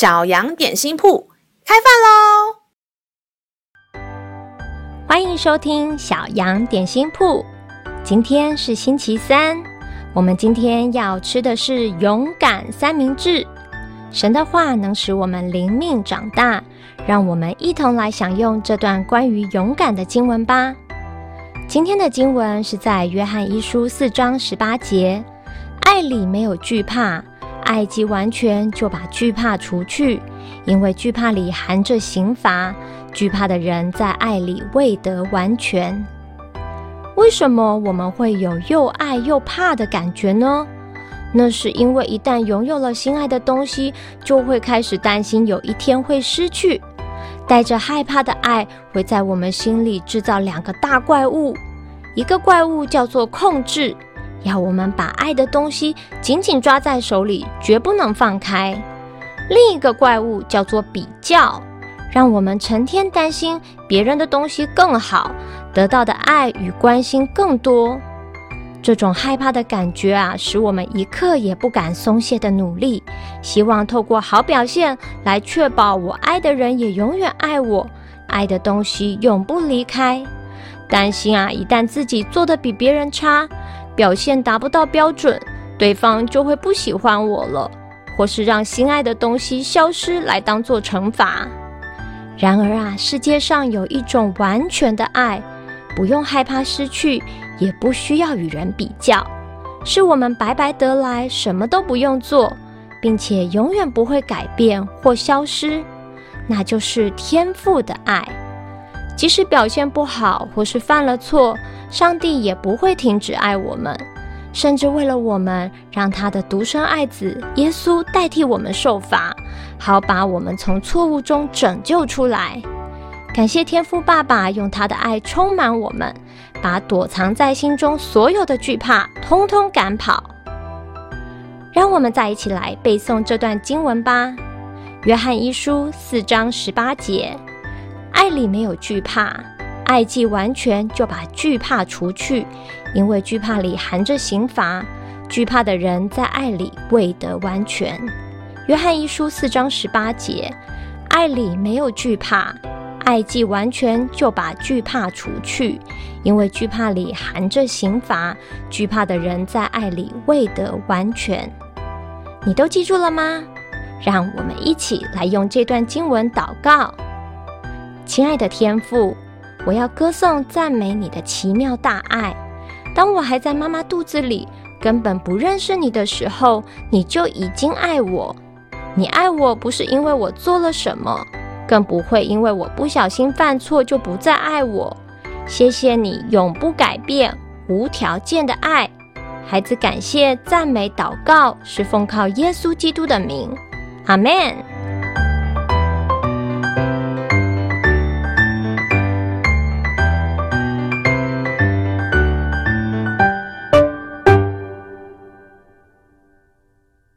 小羊点心铺开饭喽！欢迎收听小羊点心铺。今天是星期三，我们今天要吃的是勇敢三明治。神的话能使我们灵命长大，让我们一同来享用这段关于勇敢的经文吧。今天的经文是在约翰一书四章十八节：“爱里没有惧怕。”爱既完全，就把惧怕除去，因为惧怕里含着刑罚。惧怕的人在爱里未得完全。为什么我们会有又爱又怕的感觉呢？那是因为一旦拥有了心爱的东西，就会开始担心有一天会失去。带着害怕的爱，会在我们心里制造两个大怪物，一个怪物叫做控制。要我们把爱的东西紧紧抓在手里，绝不能放开。另一个怪物叫做比较，让我们成天担心别人的东西更好，得到的爱与关心更多。这种害怕的感觉啊，使我们一刻也不敢松懈的努力，希望透过好表现来确保我爱的人也永远爱我，爱的东西永不离开。担心啊，一旦自己做得比别人差，表现达不到标准，对方就会不喜欢我了，或是让心爱的东西消失来当做惩罚。然而啊，世界上有一种完全的爱，不用害怕失去，也不需要与人比较，是我们白白得来，什么都不用做，并且永远不会改变或消失，那就是天赋的爱。即使表现不好或是犯了错，上帝也不会停止爱我们，甚至为了我们，让他的独生爱子耶稣代替我们受罚，好把我们从错误中拯救出来。感谢天父爸爸用他的爱充满我们，把躲藏在心中所有的惧怕通通赶跑。让我们再一起来背诵这段经文吧，《约翰一书》四章十八节。爱里没有惧怕，爱既完全，就把惧怕除去，因为惧怕里含着刑罚。惧怕的人在爱里未得完全。约翰一书四章十八节，爱里没有惧怕，爱既完全，就把惧怕除去，因为惧怕里含着刑罚。惧怕的人在爱里未得完全。你都记住了吗？让我们一起来用这段经文祷告。亲爱的天父，我要歌颂赞美你的奇妙大爱。当我还在妈妈肚子里，根本不认识你的时候，你就已经爱我。你爱我不是因为我做了什么，更不会因为我不小心犯错就不再爱我。谢谢你永不改变、无条件的爱。孩子感谢赞美祷告，是奉靠耶稣基督的名。阿门。